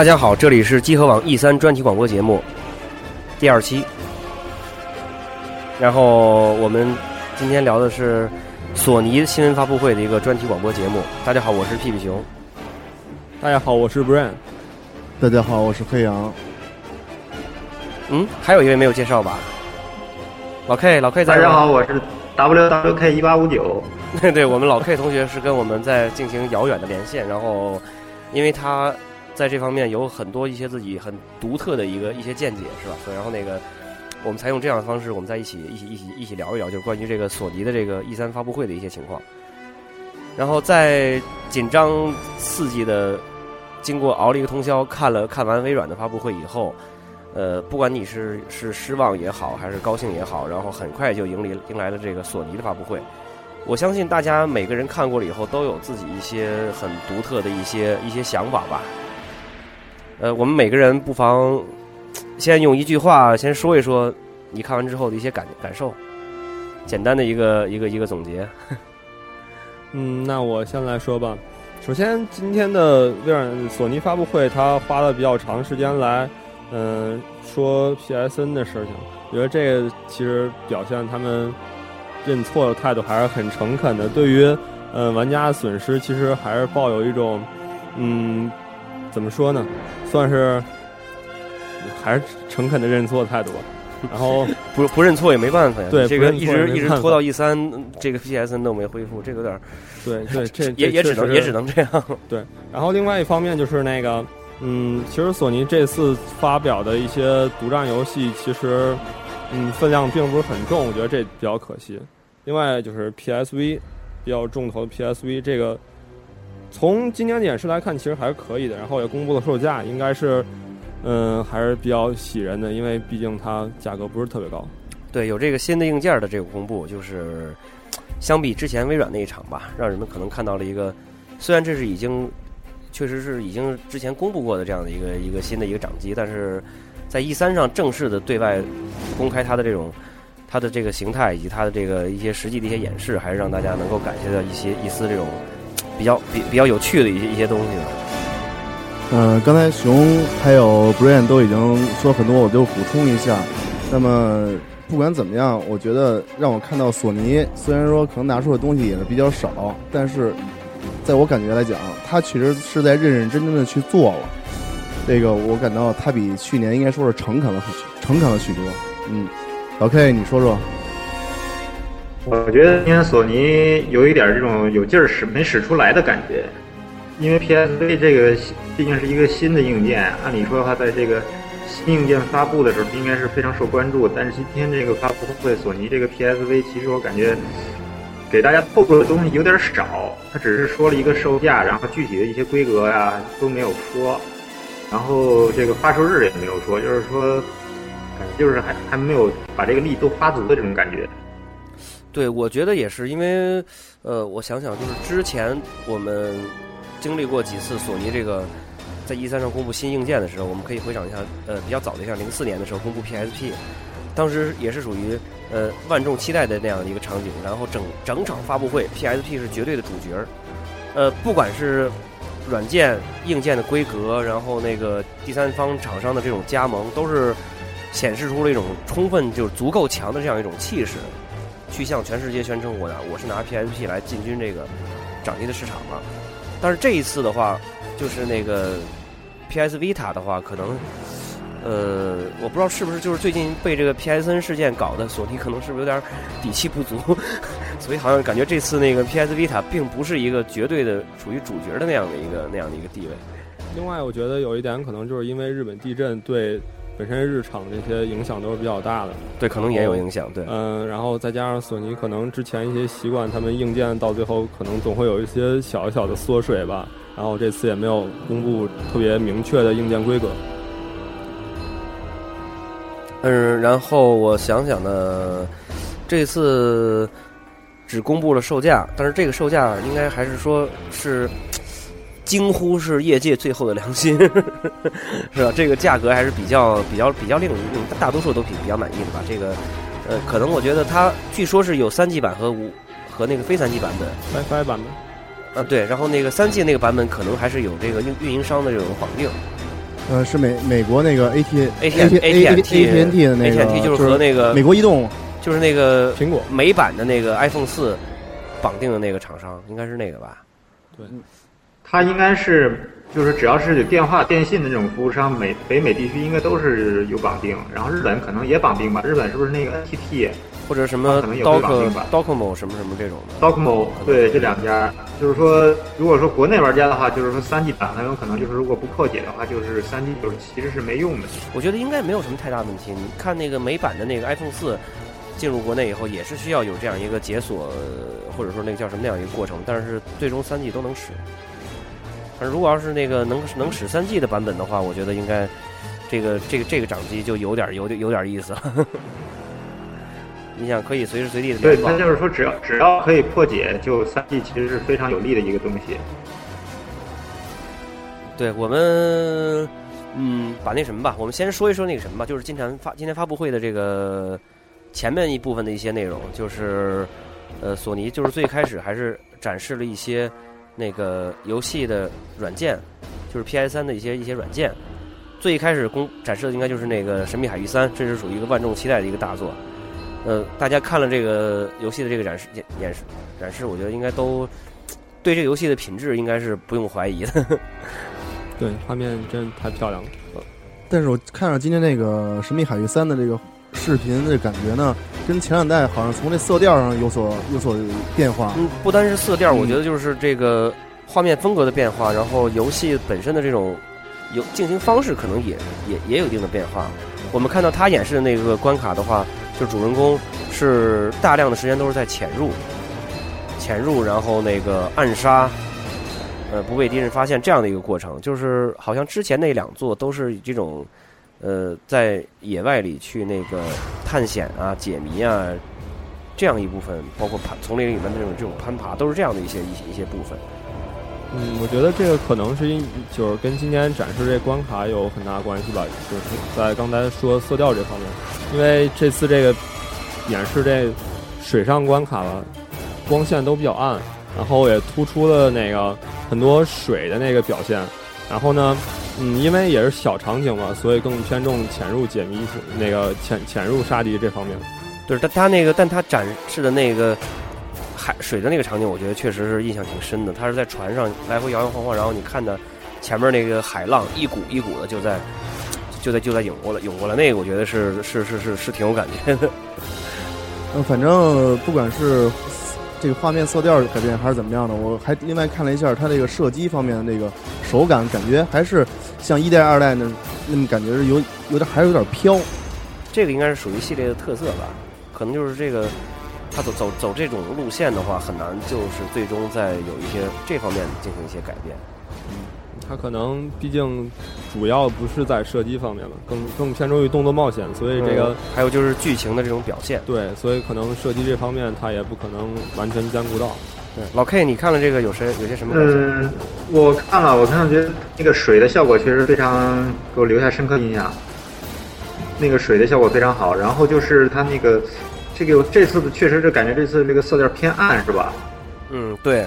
大家好，这里是集合网 E 三专题广播节目第二期。然后我们今天聊的是索尼新闻发布会的一个专题广播节目。大家好，我是屁屁熊。大家好，我是 Brian。大家好，我是黑羊。嗯，还有一位没有介绍吧？老 K，老 K 在。大家好，我是 WWK 一八五九。对 对，我们老 K 同学是跟我们在进行遥远的连线，然后因为他。在这方面有很多一些自己很独特的一个一些见解，是吧？所以然后那个，我们采用这样的方式，我们在一起一起一起一起聊一聊，就是关于这个索尼的这个 E 三发布会的一些情况。然后在紧张刺激的，经过熬了一个通宵，看了看完微软的发布会以后，呃，不管你是是失望也好，还是高兴也好，然后很快就迎来迎来了这个索尼的发布会。我相信大家每个人看过了以后，都有自己一些很独特的一些一些想法吧。呃，我们每个人不妨先用一句话先说一说你看完之后的一些感感受，简单的一个一个一个总结。嗯，那我先来说吧。首先，今天的微软索尼发布会，他花了比较长时间来嗯说 PSN 的事情。我觉得这个其实表现他们认错的态度还是很诚恳的。对于嗯玩家的损失，其实还是抱有一种嗯。怎么说呢？算是还是诚恳的认错态度吧。然后不不认错也没办法呀。对，这个一直一直拖到 E 三，这个 PSN 都没恢复，这个有点对对，这 也也只能也只能这样。对。然后另外一方面就是那个，嗯，其实索尼这次发表的一些独占游戏，其实嗯分量并不是很重，我觉得这比较可惜。另外就是 PSV 比较重头的 PSV 这个。从今年的演示来看，其实还是可以的。然后也公布了售价，应该是，嗯，还是比较喜人的，因为毕竟它价格不是特别高。对，有这个新的硬件的这个公布，就是相比之前微软那一场吧，让人们可能看到了一个，虽然这是已经确实是已经之前公布过的这样的一个一个新的一个掌机，但是在 E 三上正式的对外公开它的这种它的这个形态以及它的这个一些实际的一些演示，还是让大家能够感觉到一些一丝这种。比较比比较有趣的一些一些东西了。嗯，刚才熊还有 Brian 都已经说很多，我就补充一下。那么不管怎么样，我觉得让我看到索尼，虽然说可能拿出的东西也是比较少，但是在我感觉来讲，他其实是在认认真真的去做了。这个我感到他比去年应该说是诚恳了诚恳了许多。嗯，OK，你说说。我觉得今天索尼有一点这种有劲儿使没使出来的感觉，因为 PSV 这个毕竟是一个新的硬件，按理说的话，在这个新硬件发布的时候应该是非常受关注。但是今天这个发布会，索尼这个 PSV 其实我感觉给大家透露的东西有点少，它只是说了一个售价，然后具体的一些规格呀都没有说，然后这个发售日也没有说，就是说感觉就是还还没有把这个力都发足的这种感觉。对，我觉得也是，因为，呃，我想想，就是之前我们经历过几次索尼这个在 E 三上公布新硬件的时候，我们可以回想一下，呃，比较早的像零四年的时候公布 PSP，当时也是属于呃万众期待的那样的一个场景，然后整整场发布会 PSP 是绝对的主角儿，呃，不管是软件、硬件的规格，然后那个第三方厂商的这种加盟，都是显示出了一种充分就是足够强的这样一种气势。去向全世界宣称我呀我是拿 PSP 来进军这个掌机的市场了，但是这一次的话，就是那个 PS Vita 的话，可能呃，我不知道是不是就是最近被这个 PSN 事件搞的，索尼可能是不是有点底气不足，所以好像感觉这次那个 PS Vita 并不是一个绝对的处于主角的那样的一个那样的一个地位。另外，我觉得有一点可能就是因为日本地震对本身日厂这些影响都是比较大的。对，可能也有影响。对，嗯，然后再加上索尼可能之前一些习惯，他们硬件到最后可能总会有一些小小的缩水吧。然后这次也没有公布特别明确的硬件规格。嗯，然后我想想呢，这次只公布了售价，但是这个售价应该还是说是惊呼是业界最后的良心，是吧？这个价格还是比较比较比较令令大多数都比比较满意的吧？这个呃，可能我觉得它据说是有三 G 版和五和那个非三 G 版本，WiFi 版本啊，对，然后那个三 G 那个版本可能还是有这个运运营商的这种绑定。呃，是美美国那个 A T A T A T A T N T 的那个，就是和那个美国移动，就是那个苹果美版的那个 iPhone 四绑定的那个厂商，应该是那个吧？对，它应该是就是只要是有电话、电信的那种服务商，美北美地区应该都是有绑定，然后日本可能也绑定吧？日本是不是那个 N T T？或者什么 Doc Docomo 什么什么这种的，Docomo 对这两家，就是说，如果说国内玩家的话，就是说三 G 版很有可能就是如果不破解的话，就是三 G 就是其实是没用的。我觉得应该没有什么太大问题。你看那个美版的那个 iPhone 四进入国内以后，也是需要有这样一个解锁，或者说那个叫什么那样一个过程，但是最终三 G 都能使。但如果要是那个能能使三 G 的版本的话，我觉得应该这个这个这个掌机就有点有点有点意思了。你想可以随时随地的对，那就是说，只要只要可以破解，就三 G 其实是非常有利的一个东西。对我们，嗯，把那什么吧，我们先说一说那个什么吧，就是今天发今天发布会的这个前面一部分的一些内容，就是呃，索尼就是最开始还是展示了一些那个游戏的软件，就是 PS 三的一些一些软件。最一开始公展示的应该就是那个《神秘海域三》，这是属于一个万众期待的一个大作。呃，大家看了这个游戏的这个展示演演示展示，我觉得应该都对这个游戏的品质应该是不用怀疑的。对，画面真太漂亮了。但是我看着今天那个《神秘海域三》的这个视频的感觉呢，跟前两代好像从这色调上有所有所变化。嗯，不单是色调，我觉得就是这个画面风格的变化，然后游戏本身的这种有进行方式可能也也也有一定的变化。我们看到他演示的那个关卡的话。就主人公是大量的时间都是在潜入，潜入，然后那个暗杀，呃，不被敌人发现这样的一个过程。就是好像之前那两座都是这种，呃，在野外里去那个探险啊、解谜啊，这样一部分，包括攀丛林里面的这种这种攀爬，都是这样的一些一些一些部分。嗯，我觉得这个可能是因就是跟今天展示这关卡有很大关系吧，就是在刚才说色调这方面，因为这次这个演示这水上关卡了，光线都比较暗，然后也突出了那个很多水的那个表现，然后呢，嗯，因为也是小场景嘛，所以更偏重潜入解谜那个潜潜入杀敌这方面。对，但他那个，但他展示的那个。海水的那个场景，我觉得确实是印象挺深的。他是在船上来回摇摇晃晃，然后你看的前面那个海浪一股一股的就在就在就在涌过来涌过来，那个我觉得是是是是是挺有感觉的。嗯，反正不管是这个画面色调改变还是怎么样的，我还另外看了一下它这个射击方面的那个手感，感觉还是像一代二代那那么感觉是有有点还是有点飘。这个应该是属于系列的特色吧？可能就是这个。它走走走这种路线的话，很难就是最终在有一些这方面进行一些改变。嗯，他可能毕竟主要不是在射击方面了，更更偏重于动作冒险，所以这个还有就是剧情的这种表现。对，所以可能射击这方面它也不可能完全兼顾到。对，老 K，你看了这个有谁有些什么？嗯，我看了，我看了觉得那个水的效果确实非常给我留下深刻印象。那个水的效果非常好，然后就是它那个。这个这次的确实是感觉这次这个色调偏暗是吧？嗯，对，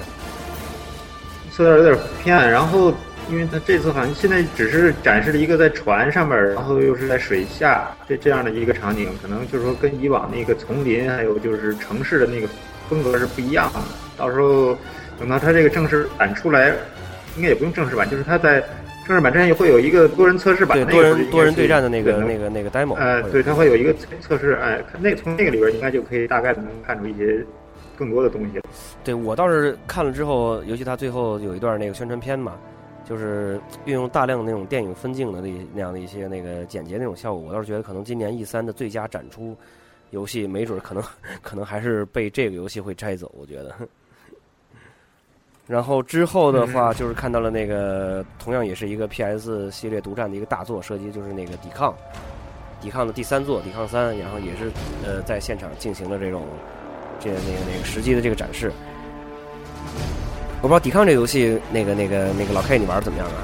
色调有点偏暗。然后，因为它这次好像现在只是展示了一个在船上面，然后又是在水下这这样的一个场景，可能就是说跟以往那个丛林还有就是城市的那个风格是不一样的。到时候等到它这个正式版出来，应该也不用正式版，就是它在正式版之前会有一个多人测试版，对多人多人对战的那个那个那个 demo，呃，对，它会有一个测测试，哎，看那从那个里边应该就可以大概能看出一些更多的东西。对我倒是看了之后，尤其他最后有一段那个宣传片嘛，就是运用大量的那种电影分镜的那那样的一些那个简洁那种效果，我倒是觉得可能今年 E 三的最佳展出游戏，没准儿可能 可能还是被这个游戏会摘走，我觉得。然后之后的话，就是看到了那个同样也是一个 PS 系列独占的一个大作，涉及就是那个抵抗，抵抗的第三作，抵抗三，然后也是呃在现场进行了这种这那个那个实际的这个展示。我不知道抵抗这游戏，那个那个那个老 K 你玩的怎么样啊？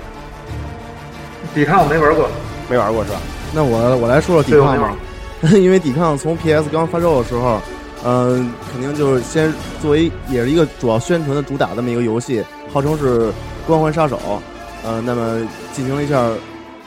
抵抗我没玩过，没玩过是吧？那我我来说说抵抗吧，因为抵抗从 PS 刚发售的时候，嗯、肯定就是先作为也是一个主要宣传的主打这么一个游戏，号称是光环杀手，呃，那么进行了一下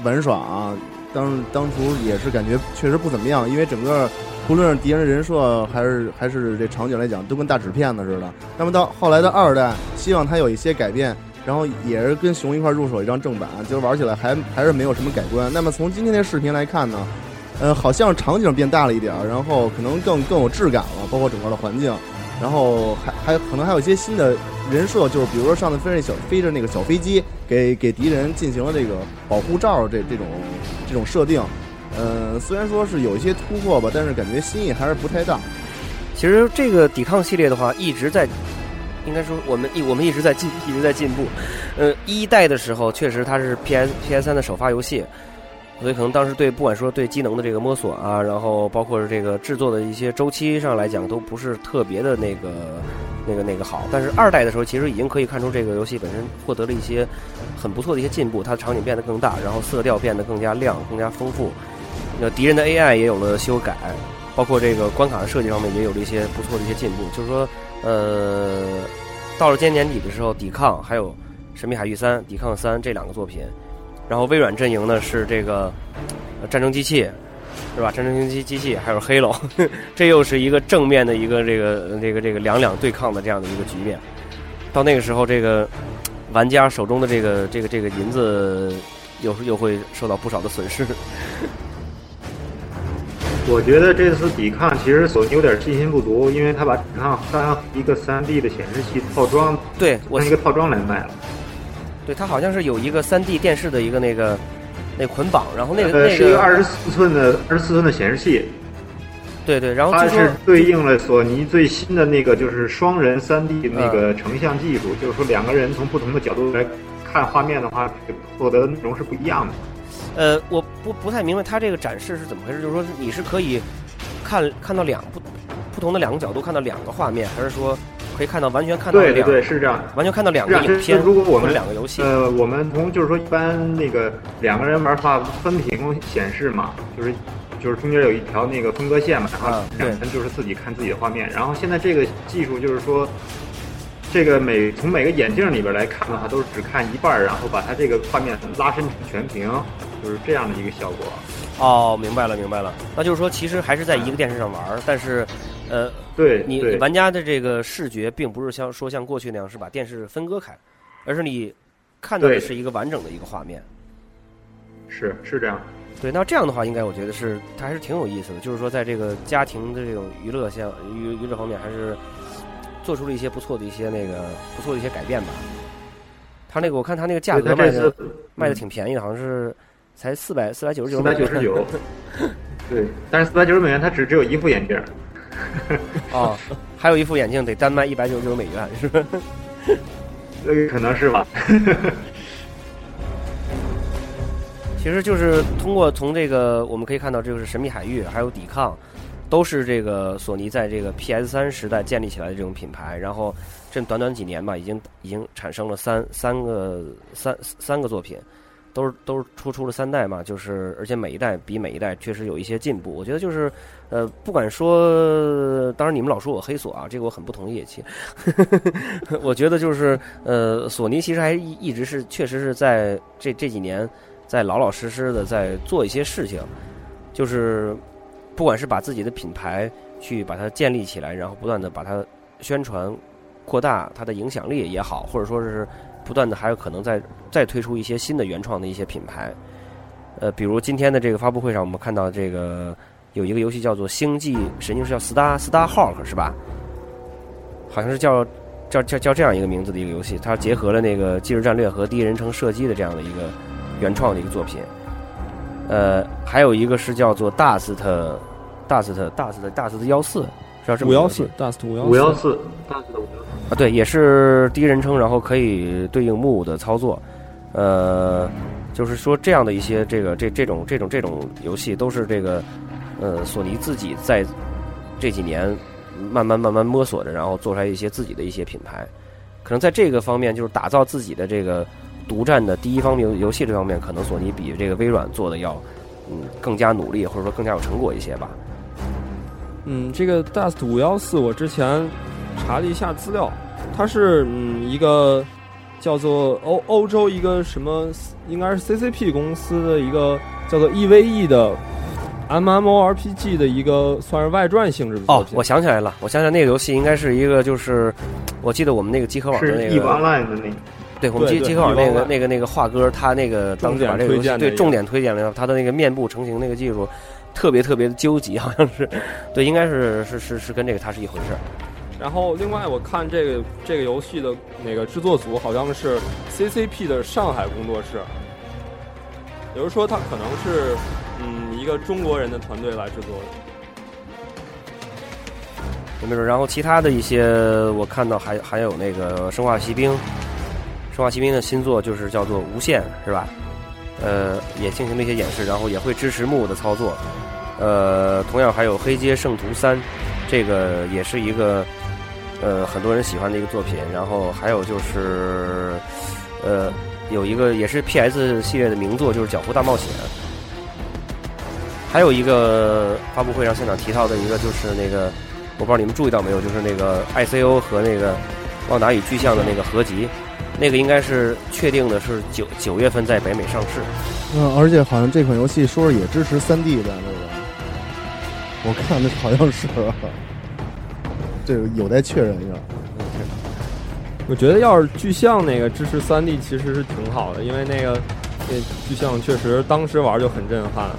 玩耍啊，当当初也是感觉确实不怎么样，因为整个不论是敌人的人设还是还是这场景来讲，都跟大纸片子似的。那么到后来的二代，希望它有一些改变，然后也是跟熊一块入手一张正版，就是玩起来还还是没有什么改观。那么从今天的视频来看呢，呃，好像场景变大了一点儿，然后可能更更有质感了，包括整个的环境，然后还还可能还有一些新的人设，就是比如说上次飞着小飞着那个小飞机，给给敌人进行了这个保护罩这这种这种设定。呃，虽然说是有一些突破吧，但是感觉新意还是不太大。其实这个抵抗系列的话，一直在，应该说我们一我们一直在进一直在进步。呃，一代的时候确实它是 PS PS 三的首发游戏，所以可能当时对不管说对机能的这个摸索啊，然后包括是这个制作的一些周期上来讲，都不是特别的那个那个那个好。但是二代的时候，其实已经可以看出这个游戏本身获得了一些很不错的一些进步，它的场景变得更大，然后色调变得更加亮、更加丰富。那敌人的 AI 也有了修改，包括这个关卡的设计方面也有了一些不错的一些进步。就是说，呃，到了今年年底的时候，抵抗还有《神秘海域三》《抵抗三》这两个作品，然后微软阵营呢是这个、战争机器，是吧？战争机机器还有黑楼，这又是一个正面的一个这个这个这个两两对抗的这样的一个局面。到那个时候，这个玩家手中的这个这个这个银子又又会受到不少的损失。我觉得这次抵抗其实索尼有点信心不足，因为他把抵抗当一个 3D 的显示器套装，对我当一个套装来卖了。对，它好像是有一个3 D 电视的一个那个那捆绑，然后那个、呃，那是一个二个十四寸的二十四寸的显示器，对对，然后它是对应了索尼最新的那个就是双人 3D 那嗯个成像技术，就是说两个人从不同的角度来看画面的话，获得的内容是不一样的。呃，我不不太明白它这个展示是怎么回事，就是说你是可以看看到两不不同的两个角度看到两个画面，还是说可以看到完全看到两对对对，是这样。完全看到两个影片，如果我们两个游戏？呃，我们从就是说一般那个两个人玩的话，分屏显示嘛，就是就是中间有一条那个分割线嘛，然后两人就是自己看自己的画面。然后现在这个技术就是说，这个每从每个眼镜里边来看的话，都是只看一半儿，然后把它这个画面拉伸成全屏，就是这样的一个效果。哦，明白了明白了，那就是说其实还是在一个电视上玩儿，但是呃，对，你对玩家的这个视觉并不是像说像过去那样是把电视分割开，而是你看到的是一个完整的一个画面。是是这样。对，那这样的话，应该我觉得是它还是挺有意思的，就是说在这个家庭的这种娱乐项娱娱乐方面，还是做出了一些不错的一些那个不错的一些改变吧。他那个我看他那个价格卖的卖的挺便宜的，好像是才四百四百九十九四百九十九，对，但是四百九十美元它只只有一副眼镜。哦，还有一副眼镜得单卖一百九十九美元，是吧？这个可能是吧。其实就是通过从这个我们可以看到，这就是《神秘海域》还有《抵抗》，都是这个索尼在这个 PS 三时代建立起来的这种品牌。然后这短短几年吧，已经已经产生了三三个三三个作品，都是都是出出了三代嘛，就是而且每一代比每一代确实有一些进步。我觉得就是呃，不管说，当然你们老说我黑索啊，这个我很不同意。其实 我觉得就是呃，索尼其实还一一直是确实是在这这几年。在老老实实的在做一些事情，就是不管是把自己的品牌去把它建立起来，然后不断的把它宣传扩大它的影响力也好，或者说是不断的还有可能再再推出一些新的原创的一些品牌。呃，比如今天的这个发布会上，我们看到这个有一个游戏叫做《星际神经》，是叫 Star Star Hawk 是吧？好像是叫叫叫叫这样一个名字的一个游戏，它结合了那个即时战略和第一人称射击的这样的一个原创的一个作品。呃，还有一个是叫做 Dust Dust Dust Dust 幺四，是叫这么五幺四 Dust 五幺五幺四，大致的五幺四。啊，对，也是第一人称，然后可以对应木的操作，呃，就是说这样的一些这个这这种这种这种游戏都是这个呃索尼自己在这几年慢慢慢慢摸索着，然后做出来一些自己的一些品牌，可能在这个方面就是打造自己的这个独占的第一方面游游戏这方面，可能索尼比这个微软做的要嗯更加努力，或者说更加有成果一些吧。嗯，这个 Dust 五幺四，我之前查了一下资料，它是嗯一个叫做欧欧洲一个什么，应该是 CCP 公司的一个叫做 EVE 的 MMORPG 的一个算是外传性质的作哦，品。我想起来了，我想起来那个游戏应该是一个就是，我记得我们那个集合网的那个，对，我们对对集集合网那个那个那个画哥，他那个当时把这个游戏对重点推荐了他的那个面部成型那个技术，特别特别的纠结，好像是，对，应该是是是是跟这个它是一回事儿。然后另外我看这个这个游戏的那个制作组好像是 CCP 的上海工作室，也就是说它可能是嗯一个中国人的团队来制作的。没准，然后其他的一些我看到还还有那个《生化奇兵》，《生化奇兵》的新作就是叫做《无限》，是吧？呃，也进行了一些演示，然后也会支持木的操作。呃，同样还有《黑街圣徒三》，这个也是一个呃很多人喜欢的一个作品。然后还有就是呃有一个也是 PS 系列的名作，就是《脚步大冒险》。还有一个发布会上现场提到的一个就是那个。我不知道你们注意到没有，就是那个 ICO 和那个旺达与巨像的那个合集，那个应该是确定的是九九月份在北美上市。嗯，而且好像这款游戏说是也支持三 D 的，那个？我看的好像是，这个有待确认一下。我觉得要是巨像那个支持三 D 其实是挺好的，因为那个那巨像确实当时玩就很震撼，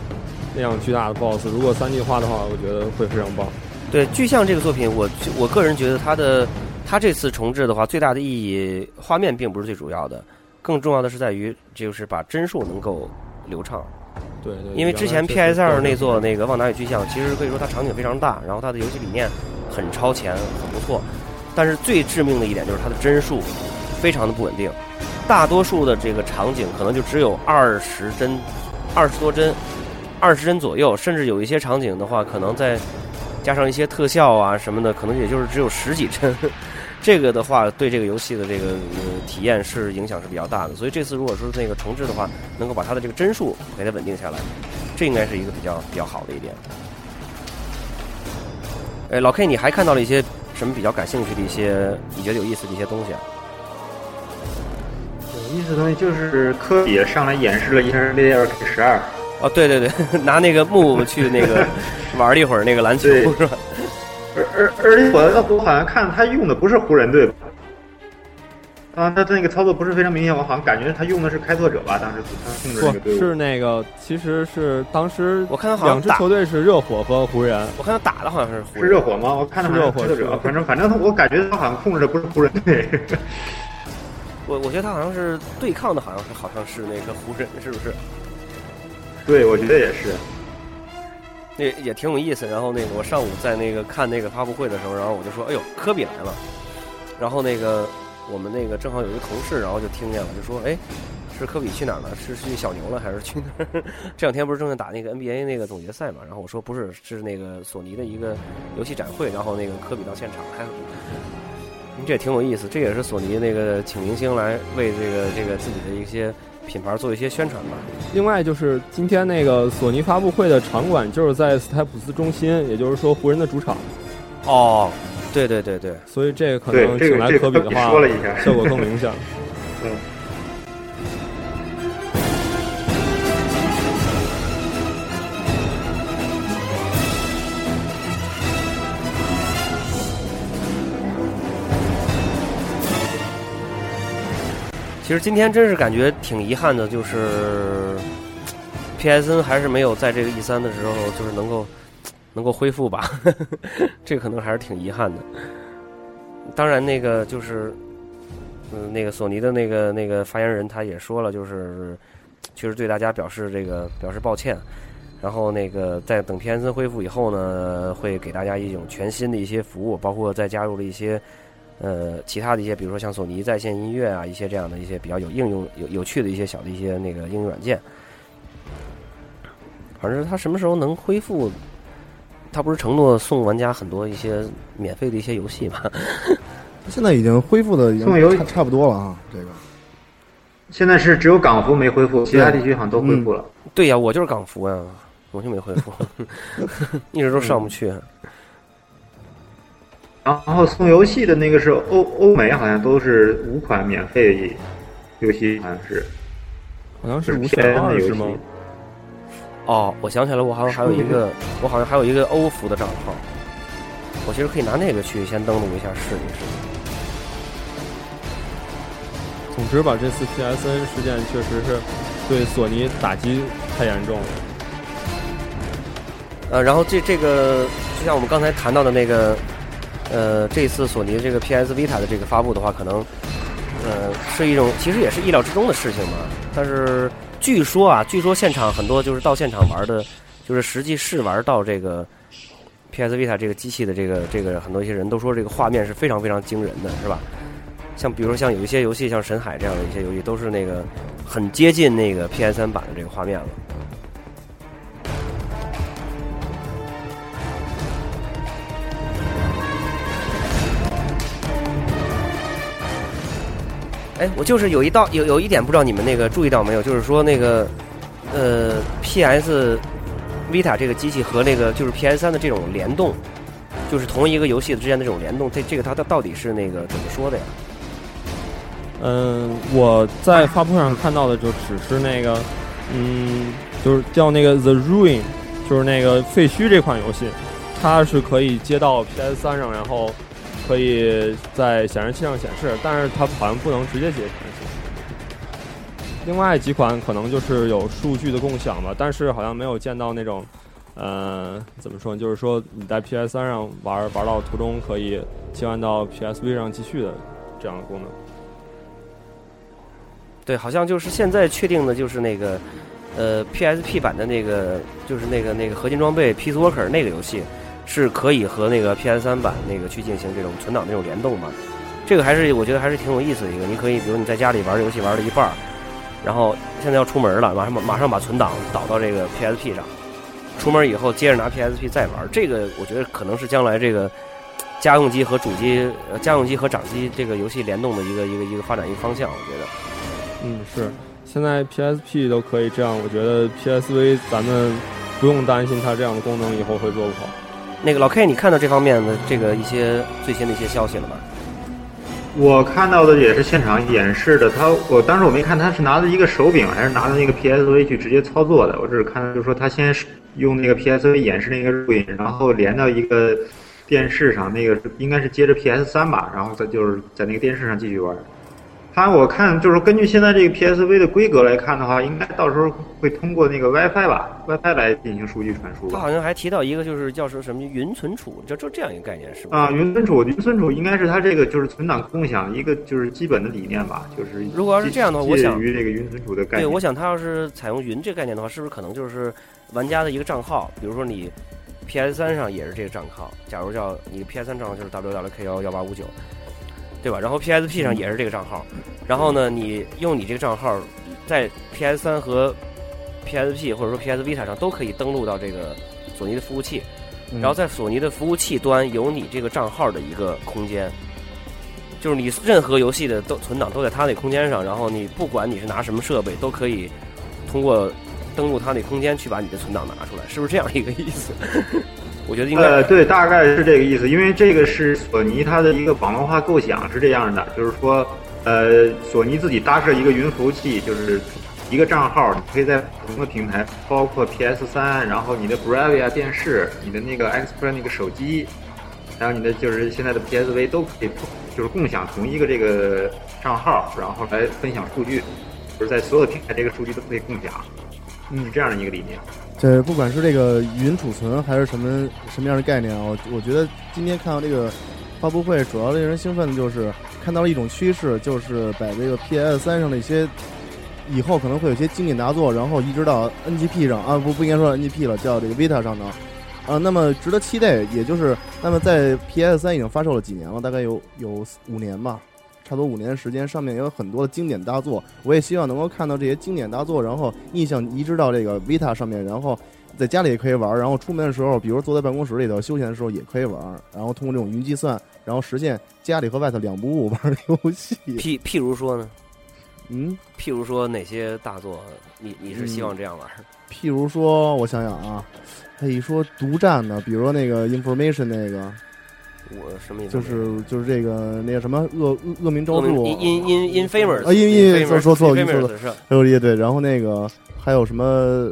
那样巨大的 BOSS，如果三 D 化的话，我觉得会非常棒。对巨像这个作品，我我个人觉得它的它这次重置的话，最大的意义，画面并不是最主要的，更重要的是在于就是把帧数能够流畅。对对，因为之前 PS 二那座那个《旺达与巨像》，其实可以说它场景非常大，然后它的游戏理念很超前，很不错。但是最致命的一点就是它的帧数非常的不稳定，大多数的这个场景可能就只有二十帧、二十多帧、二十帧左右，甚至有一些场景的话，可能在加上一些特效啊什么的，可能也就是只有十几帧。这个的话，对这个游戏的这个呃体验是影响是比较大的。所以这次如果说那个重置的话，能够把它的这个帧数给它稳定下来，这应该是一个比较比较好的一点。哎，老 K，你还看到了一些什么比较感兴趣的一些你觉得有意思的一些东西啊？有意思的东西就是科比上来演示了一下 VRK 十二，哦，对对对，拿那个木去那个 玩了一会儿那个篮球是吧？而而而且我我好像看他用的不是湖人队吧？啊，他他那个操作不是非常明显，我好像感觉他用的是开拓者吧？当时他控制那个队是那个，其实是当时我看他好像打两支球队是热火和湖人，我看他打的好像是湖是热火吗？我看他是热火开拓者反正反正他我感觉他好像控制的不是湖人队。我我觉得他好像是对抗的，好像是好像是那个湖人，是不是？对，我觉得也是。那也挺有意思。然后那个我上午在那个看那个发布会的时候，然后我就说：“哎呦，科比来了。”然后那个我们那个正好有一个同事，然后就听见了，就说：“哎，是科比去哪儿了？是去小牛了，还是去哪儿？” 这两天不是正在打那个 NBA 那个总决赛嘛？然后我说：“不是，是那个索尼的一个游戏展会，然后那个科比到现场，还这也挺有意思。这也是索尼那个请明星来为这个这个自己的一些品牌做一些宣传吧。”另外就是今天那个索尼发布会的场馆就是在斯台普斯中心，也就是说湖人的主场，哦，对对对对，所以这个可能请来科比的话，说了一下效果更明显。嗯，其实今天真是感觉挺遗憾的，就是 PSN 还是没有在这个 E 三的时候，就是能够能够恢复吧，这个可能还是挺遗憾的。当然，那个就是，嗯，那个索尼的那个那个发言人他也说了，就是确实对大家表示这个表示抱歉。然后那个在等 PSN 恢复以后呢，会给大家一种全新的一些服务，包括再加入了一些呃其他的一些，比如说像索尼在线音乐啊，一些这样的一些比较有应用有有趣的一些小的一些那个应用软件。反正它什么时候能恢复？他不是承诺送玩家很多一些免费的一些游戏吗？现在已经恢复的已送游经差差不多了啊，这个。现在是只有港服没恢复，其他地区好像都恢复了。对呀，我就是港服呀，我就没恢复，一直都上不去。然后送游戏的那个是欧欧美，好像都是五款免费游戏，好像是好像是是无限的游戏二是吗？。哦，我想起来，我好像还有一个，我好像还有一个欧服的账号，我其实可以拿那个去先登录一下试一试。总之吧，这次 PSN 事件确实是对索尼打击太严重了。呃，然后这这个就像我们刚才谈到的那个，呃，这次索尼这个 PS Vita 的这个发布的话，可能呃是一种其实也是意料之中的事情嘛。但是据说啊，据说现场很多就是到现场玩的，就是实际试玩到这个 PS Vita 这个机器的这个这个很多一些人都说这个画面是非常非常惊人的，是吧？像比如说像有一些游戏，像神海这样的一些游戏，都是那个很接近那个 PS 三版的这个画面了。哎，我就是有一道有有一点不知道你们那个注意到没有，就是说那个呃 PS Vita 这个机器和那个就是 PS 3的这种联动，就是同一个游戏之间的这种联动，这这个它它到底是那个怎么说的呀？嗯，我在发布会上看到的就只是那个，嗯，就是叫那个 The Ruin，就是那个废墟这款游戏，它是可以接到 PS 3上，然后可以在显示器上显示，但是它好像不能直接接显示器。另外几款可能就是有数据的共享吧，但是好像没有见到那种，呃，怎么说？就是说你在 PS 3上玩玩到途中可以切换到 PSV 上继续的这样的功能。对，好像就是现在确定的就是那个呃 PSP 版的那个就是那个那个合金装备 Peace Worker 那个游戏是可以和那个 PS 3版那个去进行这种存档那种联动嘛。这个还是我觉得还是挺有意思的一个，你可以比如你在家里玩游戏玩了一半，然后现在要出门了，马上马上把存档导到这个 PSP 上，出门以后接着拿 PSP 再玩。这个我觉得可能是将来这个家用机和主机、呃家用机和掌机这个游戏联动的一个一个一个发展一个方向，我觉得。嗯，是，现在 PSP 都可以这样，我觉得 PSV 咱们不用担心它这样的功能以后会做不好。那个老 K，你看到这方面的这个一些最新的一些消息了吗？我看到的也是现场演示的，他我当时我没看他是拿着一个手柄还是拿着那个 PSV 去直接操作的，我只是看就是说他先用那个 PSV 演示那个录音，然后连到一个电视上，那个应该是接着 PS 3吧，然后再就是在那个电视上继续玩。它我看就是根据现在这个 PSV 的规格来看的话，应该到时候会通过那个 WiFi 吧，WiFi 来进行数据传输吧。他好像还提到一个，就是叫说什么云存储，就就这样一个概念，是吧？啊，云存储，云存储应该是它这个就是存档共享一个就是基本的理念吧，就是如果要是这样的话我介想于这个云存储的概念对，我想它要是采用云这个概念的话，是不是可能就是玩家的一个账号？比如说你 PS 3上也是这个账号，假如叫你 PS 3账号就是 WWK 幺幺八五九，对吧？然后 PSP 上也是这个账号，然后呢，你用你这个账号在 PS 3和 PSP 或者说 PS Vita 上都可以登录到这个索尼的服务器，嗯然后在索尼的服务器端有你这个账号的一个空间，就是你任何游戏的都存档都在它那空间上，然后你不管你是拿什么设备，都可以通过登录它那空间去把你的存档拿出来，是不是这样一个意思？我觉得应该、呃，对，大概是这个意思，因为这个是索尼它的一个网络化构想是这样的，就是说，呃，索尼自己搭设一个云服务器，就是一个账号，你可以在不同的平台，包括 PS 3，然后你的 Bravia 电视，你的那个 Xperia 那个手机，还有你的就是现在的 PSV 都可以就是共享同一个这个账号，然后来分享数据，就是在所有平台这个数据都可以共享，嗯这样的一个理念。这不管是这个云储存还是什么什么样的概念啊，我我觉得今天看到这个发布会，主要令人兴奋的就是看到了一种趋势，就是把这个 PS 三上的一些以后可能会有些经典大作，然后移植到 NGP 上啊，不不应该说 NGP 了，叫这个 Vita 上的。啊，那么值得期待，也就是那么在 PS 三已经发售了几年了，大概有有五年吧，差不多五年的时间，上面也有很多的经典大作，我也希望能够看到这些经典大作，然后印象移植到这个 Vita 上面，然后在家里也可以玩，然后出门的时候，比如坐在办公室里头休闲的时候也可以玩，然后通过这种云计算，然后实现家里和外头两不误玩的游戏。譬譬如说呢，嗯，譬如说哪些大作，你你是希望这样玩？譬如说，我想想啊，他一说独占的，比如说那个 Information 那个，我什么意思？就是就是这个那个什么恶恶恶名昭著，in in in famous 啊因因说说错了说错了？还有也对，然后那个还有什么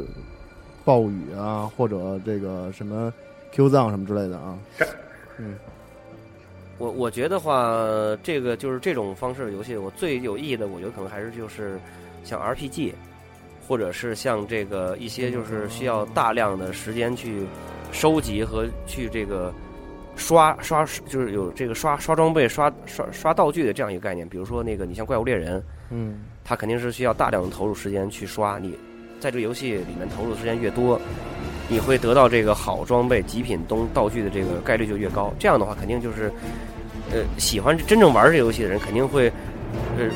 暴雨啊，或者这个什么 Q 藏什么之类的啊。嗯我我觉得话，这个就是这种方式的游戏，我最有意义的，我觉得可能还是就是像 RPG，或者是像这个一些就是需要大量的时间去收集和去这个刷刷，就是有这个刷刷装备、刷刷刷道具的这样一个概念。比如说那个，你像怪物猎人，嗯它肯定是需要大量的投入时间去刷。你在这个游戏里面投入的时间越多，你会得到这个好装备、极品东道具的这个概率就越高。这样的话，肯定就是，呃，喜欢真正玩这游戏的人肯定会，呃，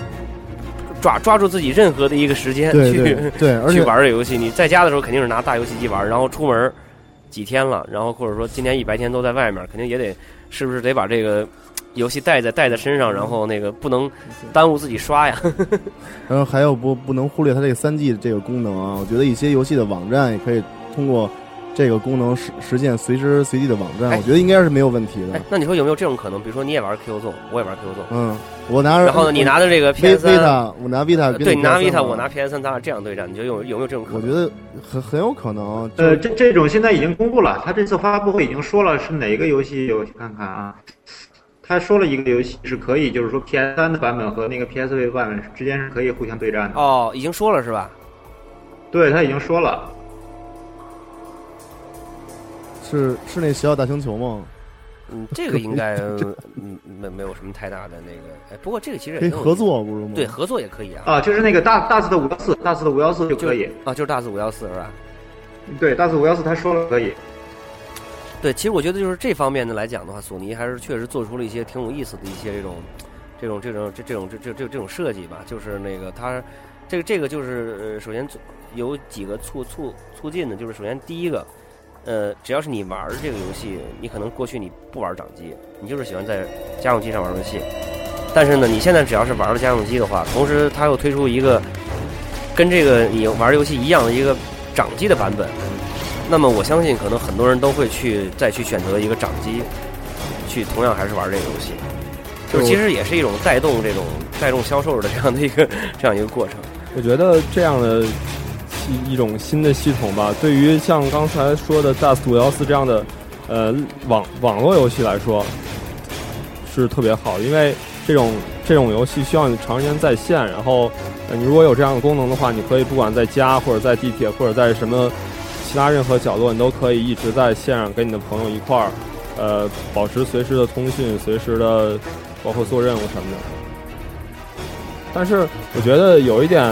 抓抓住自己任何的一个时间对去对对，而去且玩这游戏。你在家的时候肯定是拿大游戏机玩，然后出门几天了，然后或者说今天一白天都在外面，肯定也得是不是得把这个游戏带在带在身上，然后那个不能耽误自己刷呀。然后还有不不能忽略它这个三 G 这个功能啊，我觉得一些游戏的网站也可以通过这个功能实实现随时随地的网站，哎我觉得应该是没有问题的哎。，那你说有没有这种可能？比如说你也玩 QQ 纵，我也玩 QQ 纵，嗯，我拿着，然后呢，你拿的这个 V PS 三，Vita，我拿 Vita，跟对你拿 Vita，我拿 PS 三，咱俩这样对战，你觉得有有没有这种可能？我觉得很很有可能。就呃，这这种现在已经公布了，他这次发布会已经说了是哪个游戏，我去看看啊。他说了一个游戏是可以，就是说 PS 三的版本和那个 PSV 版本之间是可以互相对战的。哦，已经说了是吧？对他已经说了，是是那小小大星球吗？嗯，这个应该 嗯没没有什么太大的那个，哎，不过这个其实也挺有可以合作不是吗？对，合作也可以啊，啊，就是那个大大字的五幺四，大字的五幺四就可以。啊，就是大四五幺四是吧？对，大字五幺四他说了可以。对，其实我觉得就是这方面的来讲的话，索尼还是确实做出了一些挺有意思的一些这种、这种、这种、这这种、这这这这种设计吧。就是那个它，这个这个就是呃，首先有几个促促促进的，就是首先第一个，呃，只要是你玩这个游戏，你可能过去你不玩掌机，你就是喜欢在家用机上玩游戏。但是呢，你现在只要是玩了家用机的话，同时它又推出一个跟这个你玩游戏一样的一个掌机的版本，那么我相信可能很多人都会去再去选择一个掌机，去同样还是玩这个游戏，就是其实也是一种带动这种带动销售的这样的一个这样一个过程。我觉得这样的一一种新的系统吧，对于像刚才说的 Dust 五幺四这样的呃网网络游戏来说是特别好，因为这种这种游戏需要你长时间在线，然后你如果有这样的功能的话，你可以不管在家或者在地铁或者在什么其他任何角落，你都可以一直在线上跟你的朋友一块儿呃保持随时的通讯，随时的包括做任务什么的。但是我觉得有一点，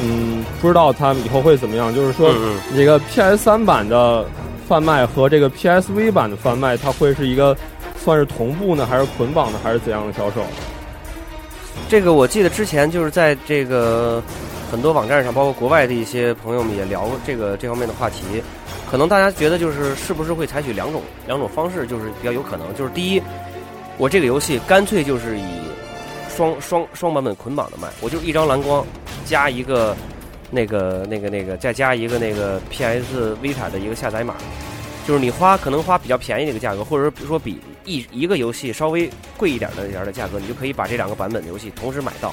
嗯，不知道它以后会怎么样。就是说，嗯这个 PS 三版的贩卖和这个 PSV 版的贩卖，它会是一个算是同步呢，还是捆绑的，还是怎样的销售？这个我记得之前就是在这个很多网站上，包括国外的一些朋友们也聊过这个这方面的话题。可能大家觉得就是是不是会采取两种两种方式，就是比较有可能，就是第一，我这个游戏干脆就是以双双双版本捆绑的卖，我就一张蓝光加一个那个那个那个再加一个那个 PS Vita 的一个下载码，就是你花可能花比较便宜的一个价格，或者说比一一个游戏稍微贵一点的一点的价格，你就可以把这两个版本的游戏同时买到。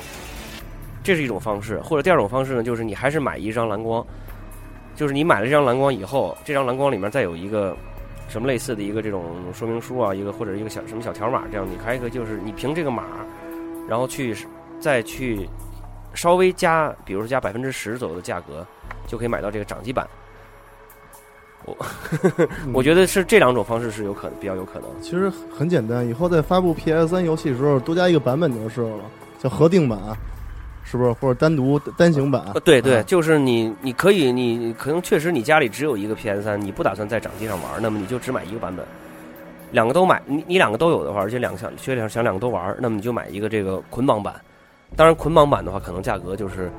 这是一种方式，或者第二种方式呢，就是你还是买一张蓝光，就是你买了这张蓝光以后，这张蓝光里面再有一个什么类似的一个这种说明书啊，一个或者一个小什么小条码，这样你还可以就是你凭这个码，然后去再去稍微加，比如说加百分之十左右的价格，就可以买到这个掌机版。我 我觉得是这两种方式是有可能比较有可能。其实很简单，以后在发布 PS 三游戏的时候多加一个版本就是了，叫合订版，是不是？或者单独单行版？呃，对对，啊就是你你可以，你可能确实你家里只有一个 PS 三，你不打算在掌机上玩，那么你就只买一个版本。两个都买，你你两个都有的话，而且两个想缺两想两个都玩，那么你就买一个这个捆绑版。当然，捆绑版的话，可能价格就是，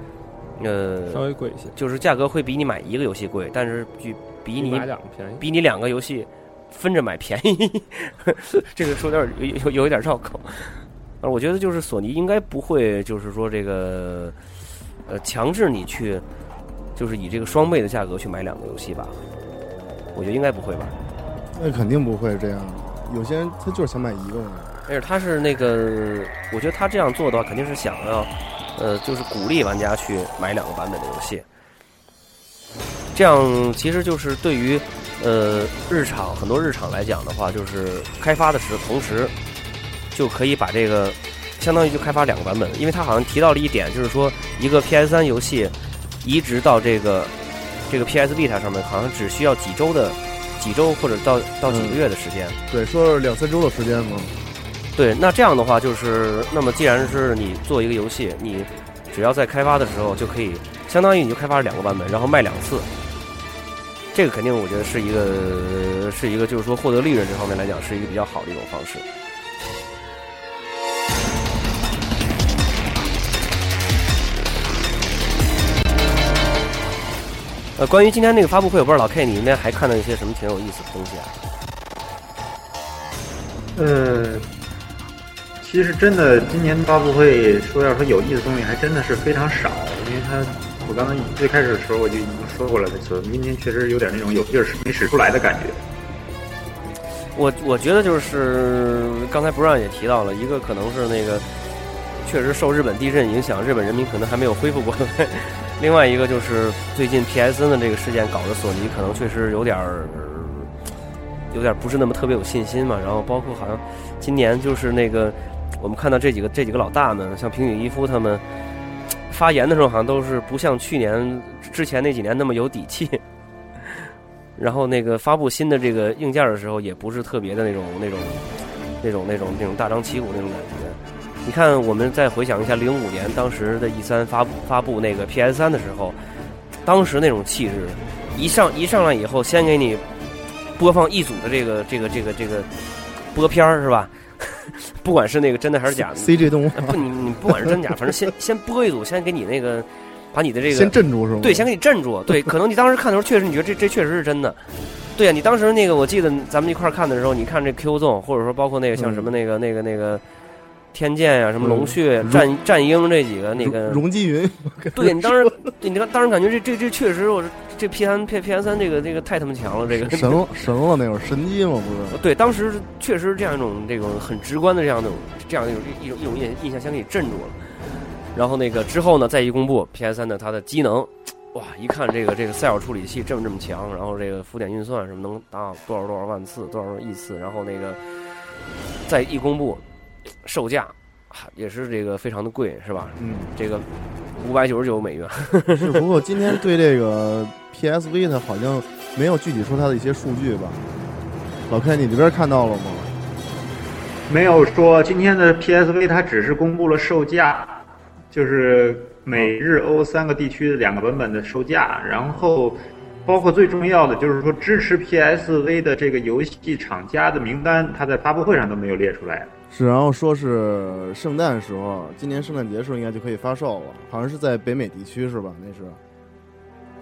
呃，稍微贵一些，就是价格会比你买一个游戏贵，但是比比你买两个便宜。比你两个游戏分着买便宜，这个说有点有有有一点绕口。呃，我觉得就是索尼应该不会，就是说这个呃强制你去，就是以这个双倍的价格去买两个游戏吧。我觉得应该不会吧。那肯定不会这样。有些人他就是想买一个嘛。但是他是那个，我觉得他这样做的话，肯定是想要，呃，就是鼓励玩家去买两个版本的游戏。这样其实就是对于呃日常很多日常来讲的话，就是开发的时候同时就可以把这个相当于就开发两个版本，因为他好像提到了一点，就是说一个 PS 三游戏移植到这个这个 PS Vita 上面，好像只需要几周的几周或者到到几个月的时间。对，说是两三周的时间嘛。对，那这样的话就是，那么既然是你做一个游戏，你只要在开发的时候就可以，相当于你就开发了两个版本，然后卖两次。这个肯定我觉得是一个是一个就是说获得利润这方面来讲是一个比较好的一种方式。呃，关于今天那个发布会，我不知道老 K 你应该还看到一些什么挺有意思的东西啊？呃，其实真的，今年发布会说要说有意思的东西还真的是非常少，因为它我刚才最开始的时候我就已经说过了，索尼今天确实有点那种有劲儿没使出来的感觉。我我觉得就是刚才不让也提到了一个，可能是那个确实受日本地震影响，日本人民可能还没有恢复过来。另外一个就是最近 PSN 的这个事件搞得索尼可能确实有点儿有点儿不是那么特别有信心嘛。然后包括好像今年就是那个我们看到这几个这几个老大们，像平井一夫他们发言的时候，好像都是不像去年之前那几年那么有底气。然后那个发布新的这个硬件的时候，也不是特别的那种那种那种那种那种大张旗鼓那种感觉。你看，我们再回想一下零五年当时的 E 三发布发布那个 PS 三的时候，当时那种气质，一上一上来以后，先给你播放一组的这个这个这个这个播片儿是吧？不管是那个真的还是假的，CG 动画呃不，你你不管是真假，反正先先播一组，先给你那个把你的这个先镇住是吗？对，先给你镇住。对，可能你当时看的时候，确实你觉得这这确实是真的。对呀、你当时那个，我记得咱们一块儿看的时候，你看这 Q 纵，或者说包括那个像什么那个、那个那个天剑呀、什么龙血、嗯战战鹰这几个那个，容容积云，对你当时你当当时感觉这这这确实，我这 P 三 P P S 三这个这个太他妈强了，这个神了神了那会儿神机嘛不是？对，当时确实这样一种这种很直观的这样的这样一种一种一种印印象先给你镇住了。然后那个之后呢，再一公布 PS 三的它的机能，哇，一看这个这个赛尔处理器这么这么强，然后这个浮点运算什么能达多少多少万次，多少亿次，然后那个再一公布售价啊也是这个非常的贵，是吧？嗯，这个五百九十九美元。是不过今天对这个 PS Vita 好像没有具体说它的一些数据吧？老 K，你这边看到了吗？没有说今天的 PSV 它只是公布了售价，就是美日欧三个地区的两个版本的售价，然后包括最重要的就是说支持 PSV 的这个游戏厂家的名单，它在发布会上都没有列出来。是，然后说是圣诞时候，今年圣诞节时候应该就可以发售了，好像是在北美地区是吧？那是。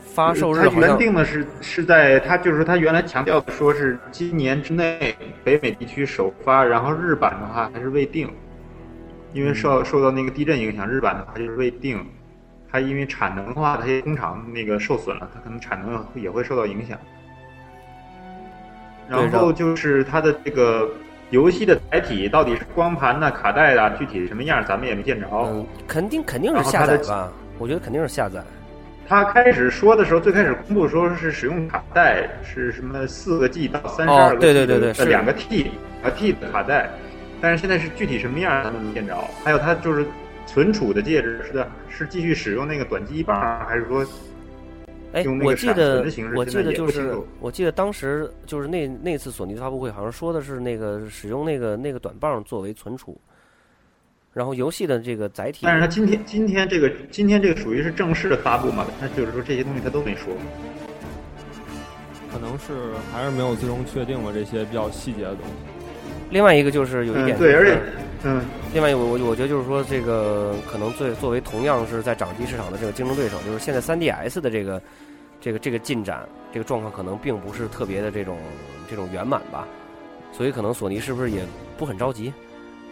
发售日它原定的是是在它就是它原来强调说是今年之内北美地区首发，然后日版的话还是未定，因为受受到那个地震影响，日版的话就是未定。它因为产能的话，它些工厂那个受损了，它可能产能也会受到影响。然后就是它的这个游戏的载体到底是光盘呐、卡带啊，具体什么样咱们也没见着。嗯，肯定肯定是下载吧？我觉得肯定是下载。他开始说的时候，最开始公布说是使用卡带，是什么四个 G 到三十二个 G 哦对对对对是两个 T 两个 T 的卡带，但是现在是具体什么样咱们没见着。还有它就是存储的介质是的，是继续使用那个短记忆棒，还是说哎我记得我记得就是我记得当时就是那那次索尼的发布会，好像说的是那个使用那个那个短棒作为存储，然后游戏的这个载体，但是它今天今天这个今天这个属于是正式的发布嘛？那就是说这些东西它都没说。可能是还是没有最终确定吧，这些比较细节的东西。另外一个就是有一点、嗯，对，而且嗯，另外我我我觉得就是说这个可能最作为同样是在掌机市场的这个竞争对手，就是现在 3DS 的这个这个这个进展这个状况可能并不是特别的这种这种圆满吧，所以可能索尼是不是也不很着急？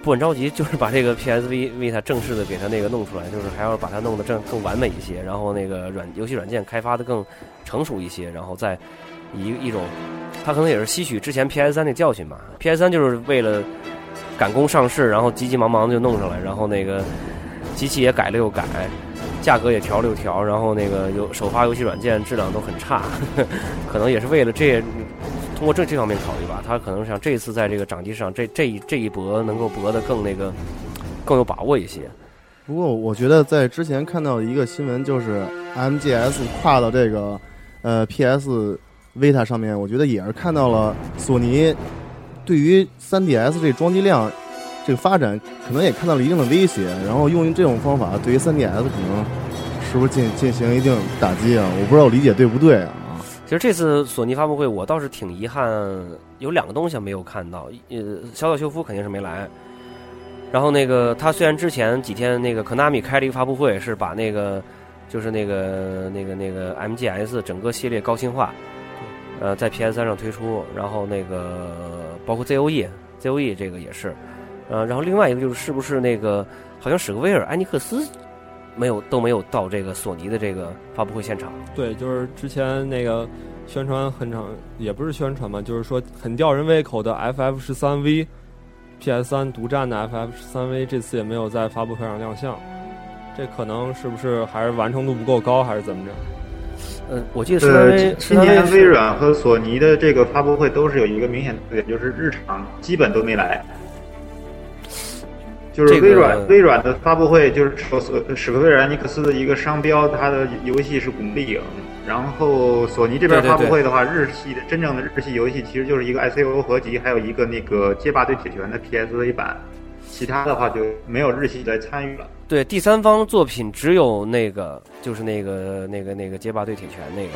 不很着急，就是把这个 PSV Vita 正式的给它那个弄出来，就是还要把它弄得更更完美一些，然后那个软游戏软件开发的更成熟一些，然后再以一种，它可能也是吸取之前 PS 三那教训吧。PS 三就是为了赶工上市，然后急急忙忙就弄上来，然后那个机器也改了又改，价格也调了又调，然后那个游首发游戏软件质量都很差，呵 呵可能也是为了这通过这这方面考虑吧。他可能想这次在这个掌机上这这一这一搏能够搏得更那个更有把握一些。不过我觉得在之前看到一个新闻，就是 MGS 跨到这个呃 PS Vita 上面，我觉得也是看到了索尼对于 3DS 这装机量这个发展，可能也看到了一定的威胁，然后用这种方法对于 3DS 可能是不是进进行一定打击啊？我不知道我理解对不对啊？其实这次索尼发布会，我倒是挺遗憾，有两个东西没有看到。呃，小岛秀夫肯定是没来。然后那个他虽然之前几天那个 Konami 开了一个发布会，是把那个就是那个那个那个 MGS 整个系列高清化，呃，在 PS 三上推出。然后那个包括 ZOE，ZOE 这个也是。呃，然后另外一个就是是不是那个好像史克威尔艾尼克斯没有都没有到这个索尼的这个发布会现场。对，就是之前那个宣传很长，也不是宣传嘛，就是说很吊人胃口的 FF 十三 V，PS 三独占的 FF 十三 V，这次也没有在发布会上亮相，这可能是不是还是完成度不够高，还是怎么着？呃，我记得是呃，今年微软和索尼的这个发布会都是有一个明显特点，就是日常基本都没来。就是这个微软，微软的发布会就是索索史克威尔艾尼克斯的一个商标，它的游戏是《古墓丽影》。然后索尼这边发布会的话，日系的真正的日系游戏其实就是一个 ICO 合集，还有一个那个街霸对铁拳的 PSV 版，其他的话就没有日系来参与了。对第三方作品只有那个，就是那个那个那个街霸对铁拳那个。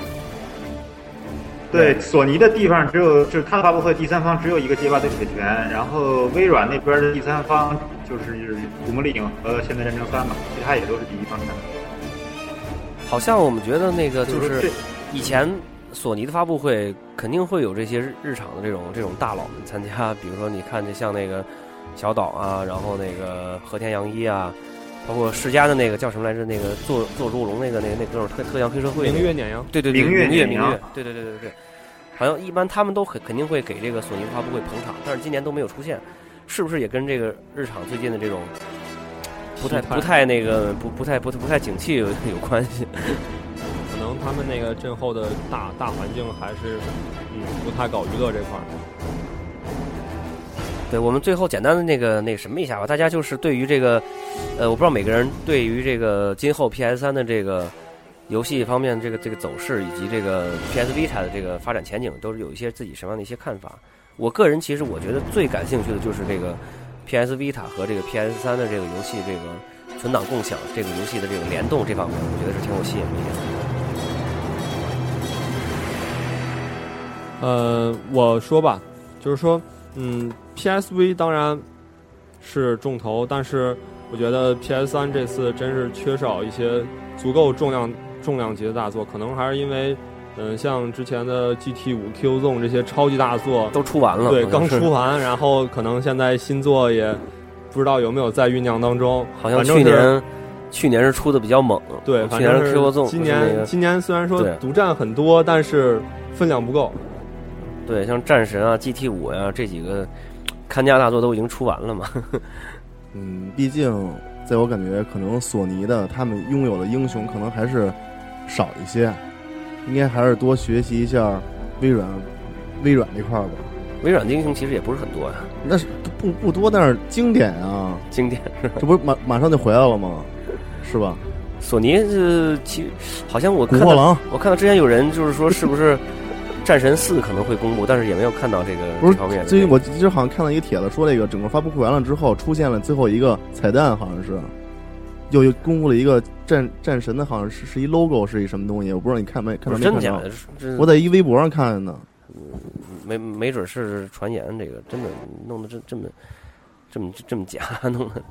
对，索尼的地方只有就是它的发布会第三方只有一个街霸对铁拳，然后微软那边的第三方就是《古墓丽影》和《现代战争三》嘛，其他也都是第一方产品。好像我们觉得那个就就是以前索尼的发布会肯定会有这些日日常的这种这种大佬们参加，比如说你看，就像那个小岛啊，然后那个和田洋一啊，包括世嘉的那个叫什么来着？那个做做猪龙那个那个那哥们儿特特像黑社会那个明月碾阳，对对对，明月明月对对对对对，好像一般他们都肯肯定会给这个索尼发布会捧场，但是今年都没有出现，是不是也跟这个日常最近的这种不太不太那个不不太不不太景气有 有关系？可能他们那个震后的大大环境还是嗯不太搞娱乐这块儿。对我们最后简单的那个那个什么一下吧，大家就是对于这个，呃，我不知道每个人对于这个今后 PS 三的这个游戏方面这个这个走势以及这个 PS Vita 的这个发展前景，都是有一些自己什么样的一些看法。我个人其实我觉得最感兴趣的就是这个 PS Vita 和这个 PS 三的这个游戏这个存档共享这个游戏的这个联动这方面，我觉得是挺有吸引力的。呃，我说吧，就是说，嗯，PSV 当然是重头，但是我觉得 PS 三这次真是缺少一些足够重量重量级的大作，可能还是因为，嗯、像之前的 GT 五、Q Zone 这些超级大作，都出完了，对，刚出完，然后可能现在新作也不知道有没有在酝酿当中，好像去年去年是出的比较猛，对，去年是反正是 Q 纵，今是那个年今年虽然说独占很多，但是分量不够。对，像战神啊、GT 五呀、这几个看家大作都已经出完了嘛。嗯，毕竟在我感觉，可能索尼的他们拥有的英雄可能还是少一些，应该还是多学习一下微软微软这块儿吧。微软的英雄其实也不是很多呀，那是不不多，但是经典啊，经典。这不是马马上就回来了吗？是吧？索尼是其好像我看到我看到之前有人就是说是不是战神四可能会公布，但是也没有看到这个不是这方面的。最近我一直好像看到一个帖子，说这个整个发布会完了之后，出现了最后一个彩蛋，好像是又又公布了一个战战神的，好像是是一 logo，是一什么东西，我不知道你看没看到没看到真的假的？？我在一微博上看的呢。没没准是传言，这个真的弄得这这么这么这么假，弄的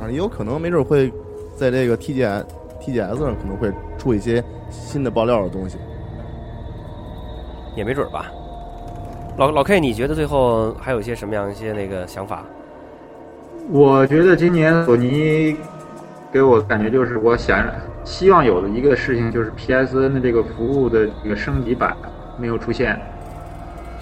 啊，也有可能，没准会在这个 TGS TGS 上可能会出一些新的爆料的东西。也没准吧。老老 K，你觉得最后还有一些什么样一些那个想法？我觉得今年索尼给我感觉就是，我想希望有的一个事情就是 PSN 的这个服务的这个升级版没有出现。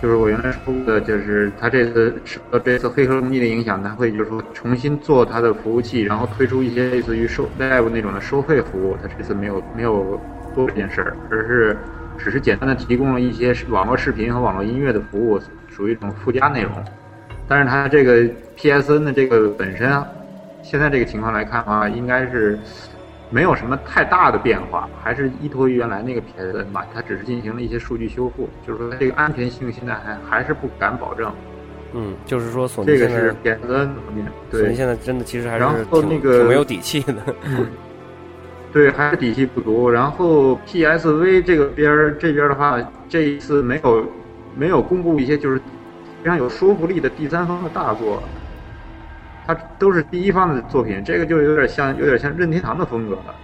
就是我原来说的，就是它这次受到这次黑客攻击的影响，它会就是说重新做它的服务器，然后推出一些类似于收 Live 那种的收费服务。它这次没有没有做这件事儿，而是只是简单的提供了一些网络视频和网络音乐的服务，属于一种附加内容。但是它这个 PSN 的这个本身啊，现在这个情况来看的话，应该是没有什么太大的变化，还是依托于原来那个 PSN 吧。它只是进行了一些数据修复，就是说这个安全性现在还还是不敢保证。嗯，就是说索尼这个是 PSN 方面，索尼对现在真的其实还然是挺后那个挺没有底气的。对，还是底气不足。然后 PSV 这个边儿这边儿的话，这一次没有没有公布一些就是非常有说服力的第三方的大作，它都是第一方的作品，这个就有点像有点像任天堂的风格了。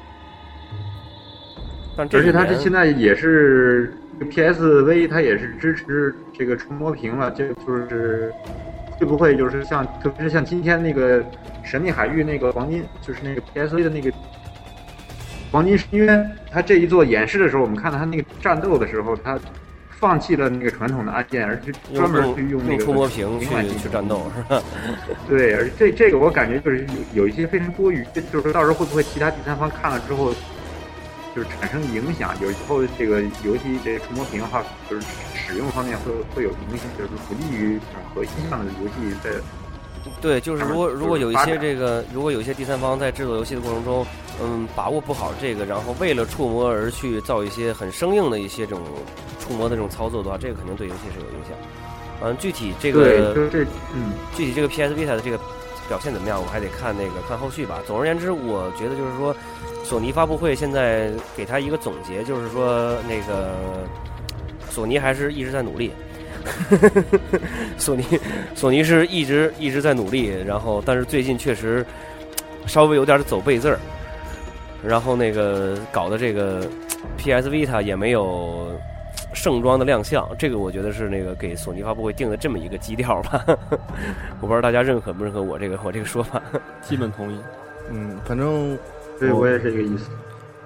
但这而且它这现在也是 PSV，它也是支持这个触摸屏了，这个就是会不会就是像特别是像今天那个神秘海域那个黄金，就是那个 PSV 的那个黄金深渊，它这一做演示的时候，我们看到它那个战斗的时候，它放弃了那个传统的按键，而是专门去用用那个触摸屏去去战斗是吧？对，而这这个我感觉就是有有一些非常多余，就是说到时候会不会其他第三方看了之后，就是产生影响？有以后这个游戏这个触摸屏的话，就是使用方面会会有影响，就是不利于核心上的游戏在对，就是如果如果有一些这个，如果有一些第三方在制作游戏的过程中，嗯，把握不好这个，然后为了触摸而去造一些很生硬的一些这种触摸的这种操作的话，这个肯定对游戏是有影响。嗯，具体这，个就这嗯。具体这个 PS Vita 的这个表现怎么样，我们还得看那个看后续吧。总而言之，我觉得就是说，索尼发布会现在给他一个总结，就是说那个索尼还是一直在努力。索尼，索尼是一直一直在努力，然后但是最近确实稍微有点走背字儿，然后那个搞的这个 PS Vita 也没有盛装的亮相，这个我觉得是那个给索尼发布会定的这么一个基调吧。我不知道大家认可不认可我这个我这个说法。基本同意。嗯，反正对，我也是这个意思。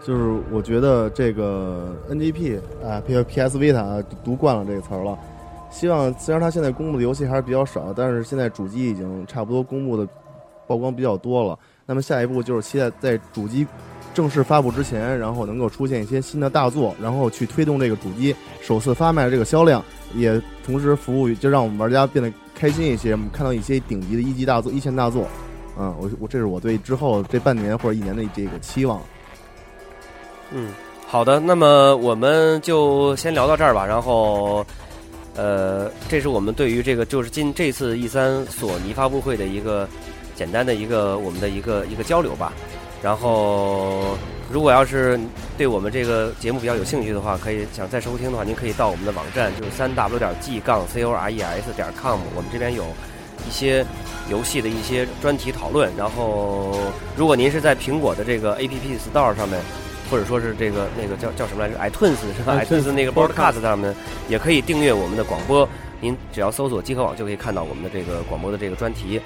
就是我觉得这个 NGP 啊，P PS Vita 啊读惯了这个词儿了。希望虽然它现在公布的游戏还是比较少，但是现在主机已经差不多公布的曝光比较多了。那么下一步就是期待在主机正式发布之前，然后能够出现一些新的大作，然后去推动这个主机首次发卖的这个销量，也同时服务于就让我们玩家变得开心一些。我们看到一些顶级的一级大作、一线大作，嗯，我我这是我对之后这半年或者一年的这个期望。嗯，好的，那么我们就先聊到这儿吧。然后，呃，这是我们对于这个就是今这次 E 三索尼发布会的一个简单的一个我们的一个一个交流吧。然后，如果要是对我们这个节目比较有兴趣的话，可以想再收听的话，您可以到我们的网站，就是三 w 点 g 杠 c o r e s 点 com，我们这边有一些游戏的一些专题讨论。然后，如果您是在苹果的这个 A P P Store 上面。或者说是这个那个叫叫什么来着？iTunes 是吧 iTunes？iTunes 那个 Broadcast 上面也可以订阅我们的广播，您只要搜索集合网就可以看到我们的这个广播的这个专题。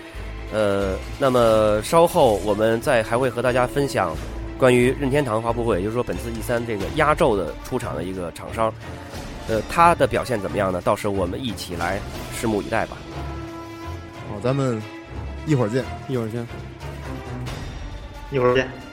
呃，那么稍后我们再还会和大家分享关于任天堂发布会，也就是说本次 E 三这个压轴的出场的一个厂商，呃，他的表现怎么样呢？到时候我们一起来拭目以待吧。好，咱们一会儿见。一会儿见。一会儿见。